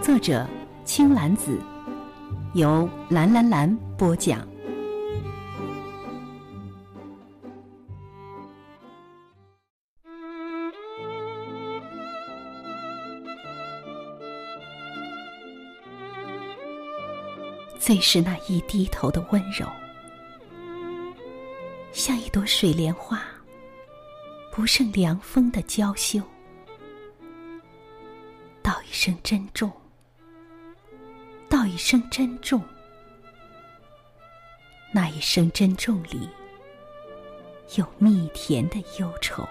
作者青兰子，由蓝蓝蓝播讲。最是那一低头的温柔，像一朵水莲花，不胜凉风的娇羞。道一声珍重，一声珍重，那一声珍重里，有蜜甜的忧愁。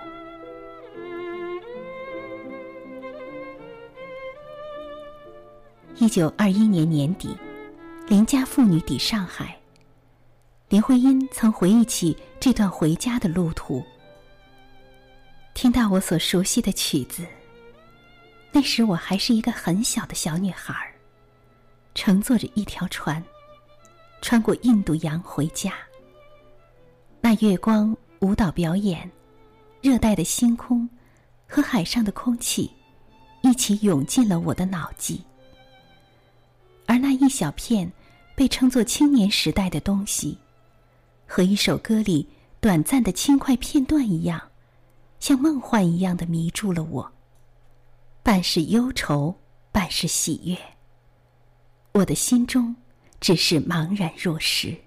一九二一年年底。邻家妇女抵上海。林徽因曾回忆起这段回家的路途。听到我所熟悉的曲子，那时我还是一个很小的小女孩，乘坐着一条船，穿过印度洋回家。那月光舞蹈表演，热带的星空和海上的空气，一起涌进了我的脑际。而那一小片。被称作青年时代的东西，和一首歌里短暂的轻快片段一样，像梦幻一样的迷住了我。半是忧愁，半是喜悦。我的心中只是茫然若失。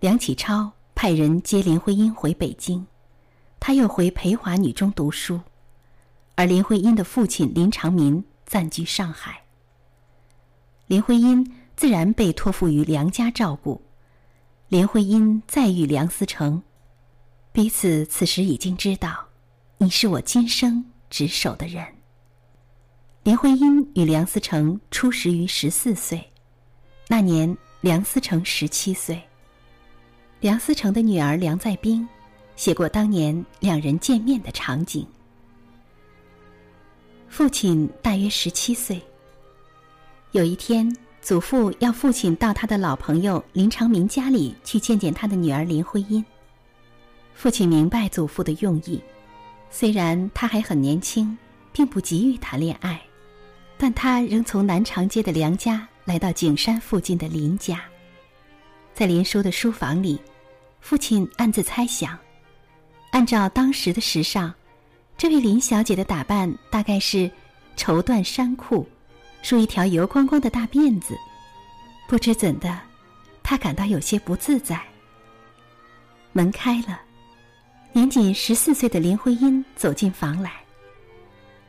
梁启超派人接林徽因回北京，他又回培华女中读书，而林徽因的父亲林长民暂居上海。林徽因自然被托付于梁家照顾。林徽因再遇梁思成，彼此此时已经知道，你是我今生执手的人。林徽因与梁思成初识于十四岁，那年梁思成十七岁。梁思成的女儿梁再冰写过当年两人见面的场景。父亲大约十七岁。有一天，祖父要父亲到他的老朋友林长民家里去见见他的女儿林徽因。父亲明白祖父的用意，虽然他还很年轻，并不急于谈恋爱，但他仍从南长街的梁家来到景山附近的林家。在林叔的书房里，父亲暗自猜想：按照当时的时尚，这位林小姐的打扮大概是绸缎衫裤。梳一条油光光的大辫子，不知怎的，他感到有些不自在。门开了，年仅十四岁的林徽因走进房来。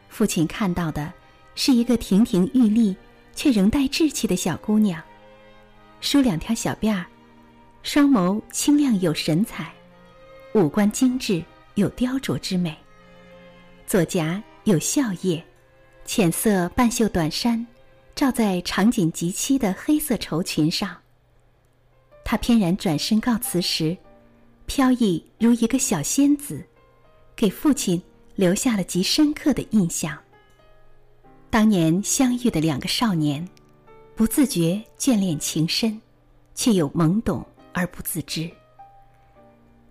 父亲看到的是一个亭亭玉立却仍带稚气的小姑娘，梳两条小辫儿，双眸清亮有神采，五官精致有雕琢之美，左颊有笑靥。浅色半袖短衫，罩在长颈及膝的黑色绸裙上。她翩然转身告辞时，飘逸如一个小仙子，给父亲留下了极深刻的印象。当年相遇的两个少年，不自觉眷恋情深，却又懵懂而不自知。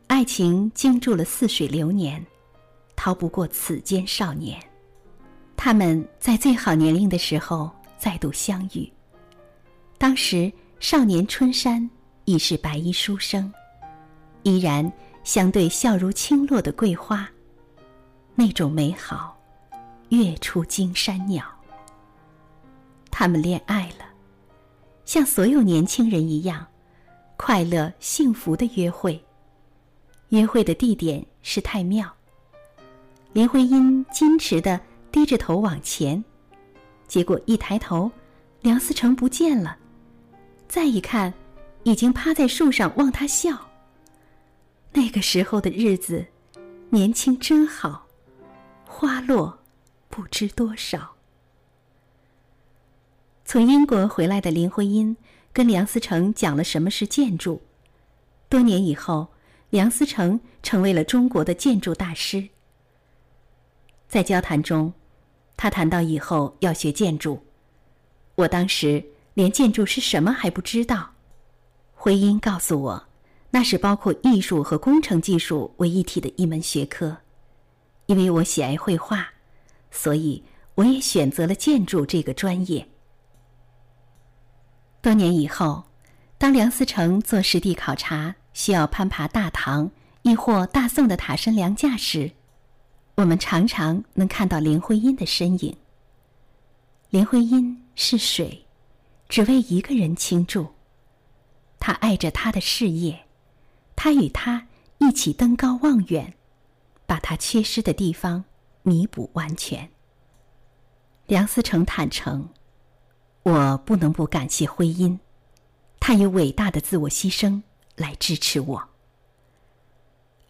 爱情经住了似水流年，逃不过此间少年。他们在最好年龄的时候再度相遇。当时少年春山已是白衣书生，依然相对笑如轻落的桂花，那种美好，月出惊山鸟。他们恋爱了，像所有年轻人一样，快乐幸福的约会。约会的地点是太庙。林徽因矜持的。低着头往前，结果一抬头，梁思成不见了。再一看，已经趴在树上望他笑。那个时候的日子，年轻真好，花落不知多少。从英国回来的林徽因跟梁思成讲了什么是建筑。多年以后，梁思成成为了中国的建筑大师。在交谈中，他谈到以后要学建筑，我当时连建筑是什么还不知道。徽因告诉我，那是包括艺术和工程技术为一体的一门学科。因为我喜爱绘画，所以我也选择了建筑这个专业。多年以后，当梁思成做实地考察。需要攀爬大唐亦或大宋的塔身梁架时，我们常常能看到林徽因的身影。林徽因是水，只为一个人倾注。他爱着他的事业，他与他一起登高望远，把他缺失的地方弥补完全。梁思成坦诚：“我不能不感谢徽因，他以伟大的自我牺牲。”来支持我。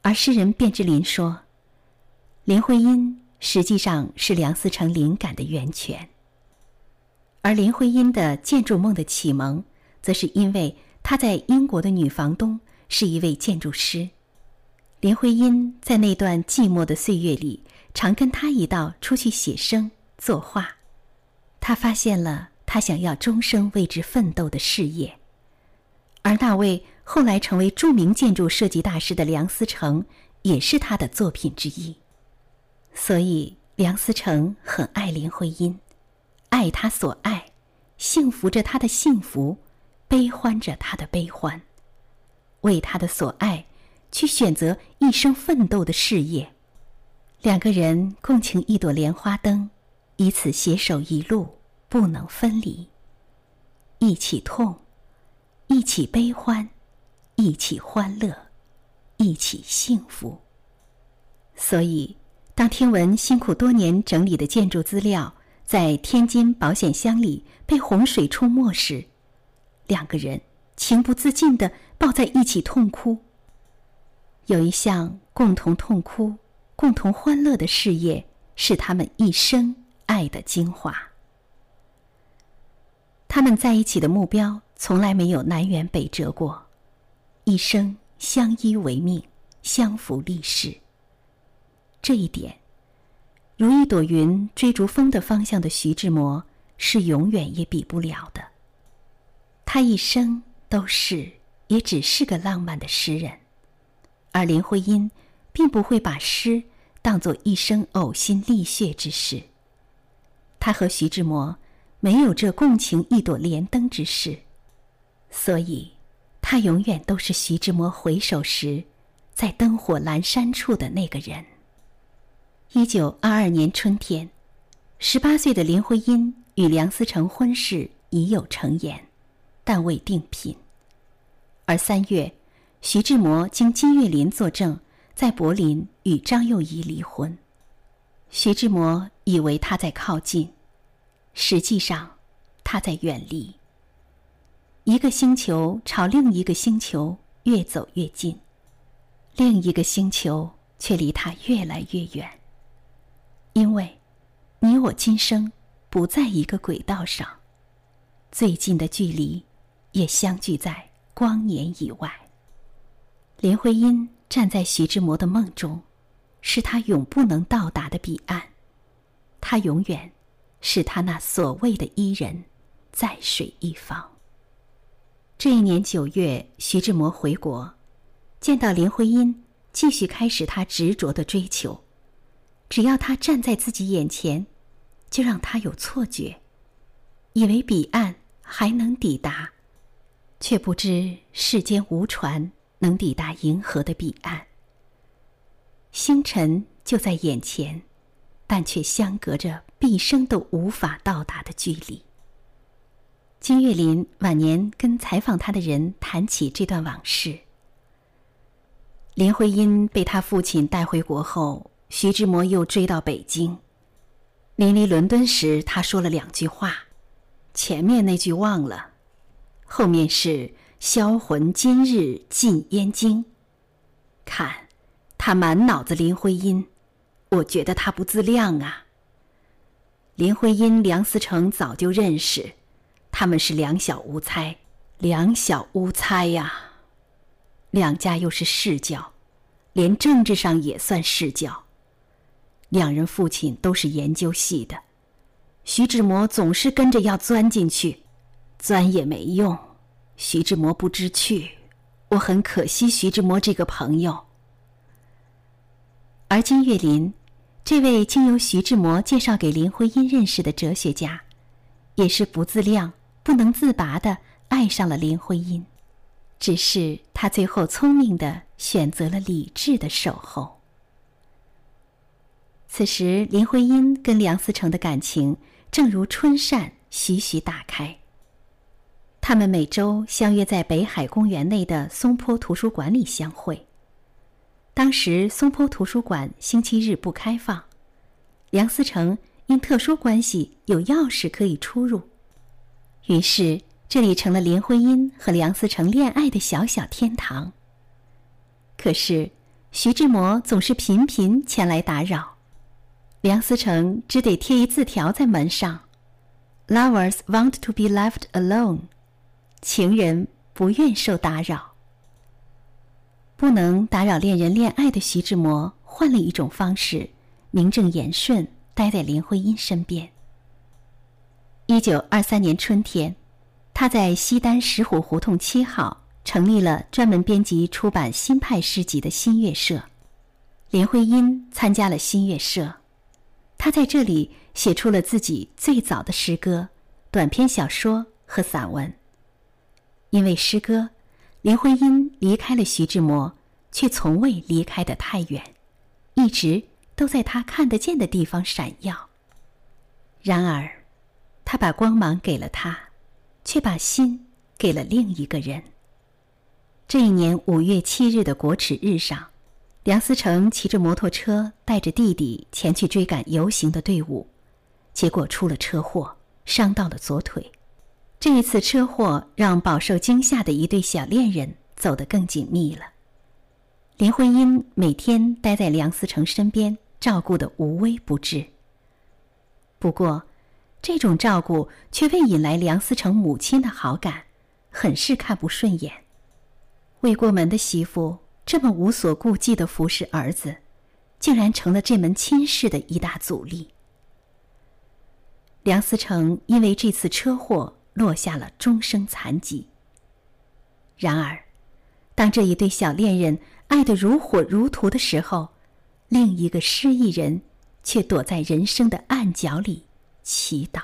而诗人卞之琳说：“林徽因实际上是梁思成灵感的源泉。”而林徽因的建筑梦的启蒙，则是因为她在英国的女房东是一位建筑师。林徽因在那段寂寞的岁月里，常跟她一道出去写生、作画。她发现了他想要终生为之奋斗的事业，而那位。后来成为著名建筑设计大师的梁思成，也是他的作品之一。所以，梁思成很爱林徽因，爱他所爱，幸福着他的幸福，悲欢着他的悲欢，为他的所爱，去选择一生奋斗的事业。两个人共擎一朵莲花灯，以此携手一路，不能分离。一起痛，一起悲欢。一起欢乐，一起幸福。所以，当听闻辛苦多年整理的建筑资料在天津保险箱里被洪水冲没时，两个人情不自禁的抱在一起痛哭。有一项共同痛哭、共同欢乐的事业，是他们一生爱的精华。他们在一起的目标从来没有南辕北辙过。一生相依为命，相扶立世。这一点，如一朵云追逐风的方向的徐志摩是永远也比不了的。他一生都是，也只是个浪漫的诗人，而林徽因并不会把诗当作一生呕心沥血之事。他和徐志摩没有这共情一朵莲灯之事，所以。他永远都是徐志摩回首时，在灯火阑珊处的那个人。一九二二年春天，十八岁的林徽因与梁思成婚事已有成言，但未定品。而三月，徐志摩经金岳霖作证，在柏林与张幼仪离婚。徐志摩以为他在靠近，实际上，他在远离。一个星球朝另一个星球越走越近，另一个星球却离它越来越远。因为，你我今生不在一个轨道上，最近的距离也相距在光年以外。林徽因站在徐志摩的梦中，是他永不能到达的彼岸，他永远是他那所谓的伊人，在水一方。这一年九月，徐志摩回国，见到林徽因，继续开始他执着的追求。只要他站在自己眼前，就让他有错觉，以为彼岸还能抵达，却不知世间无船能抵达银河的彼岸。星辰就在眼前，但却相隔着毕生都无法到达的距离。金岳霖晚年跟采访他的人谈起这段往事。林徽因被他父亲带回国后，徐志摩又追到北京。临离伦敦时，他说了两句话，前面那句忘了，后面是“销魂今日进燕京”。看，他满脑子林徽因，我觉得他不自量啊。林徽因、梁思成早就认识。他们是两小无猜，两小无猜呀。两家又是世交，连政治上也算世交。两人父亲都是研究系的，徐志摩总是跟着要钻进去，钻也没用。徐志摩不知趣，我很可惜徐志摩这个朋友。而金岳霖，这位经由徐志摩介绍给林徽因认识的哲学家，也是不自量、不能自拔的爱上了林徽因，只是他最后聪明的选择了理智的守候。此时，林徽因跟梁思成的感情正如春扇徐徐打开。他们每周相约在北海公园内的松坡图书馆里相会。当时松坡图书馆星期日不开放，梁思成因特殊关系有钥匙可以出入，于是这里成了林徽因和梁思成恋爱的小小天堂。可是徐志摩总是频频前来打扰。梁思成只得贴一字条在门上：“Lovers want to be left alone。”情人不愿受打扰。不能打扰恋人恋爱的徐志摩换了一种方式，名正言顺待在林徽因身边。一九二三年春天，他在西单石虎胡同七号成立了专门编辑出版新派诗集的新月社，林徽因参加了新月社。他在这里写出了自己最早的诗歌、短篇小说和散文。因为诗歌，林徽因离开了徐志摩，却从未离开得太远，一直都在他看得见的地方闪耀。然而，他把光芒给了他，却把心给了另一个人。这一年五月七日的国耻日上。梁思成骑着摩托车，带着弟弟前去追赶游行的队伍，结果出了车祸，伤到了左腿。这一次车祸让饱受惊吓的一对小恋人走得更紧密了。林徽因每天待在梁思成身边，照顾得无微不至。不过，这种照顾却未引来梁思成母亲的好感，很是看不顺眼。未过门的媳妇。这么无所顾忌的服侍儿子，竟然成了这门亲事的一大阻力。梁思成因为这次车祸落下了终生残疾。然而，当这一对小恋人爱得如火如荼的时候，另一个失意人却躲在人生的暗角里祈祷。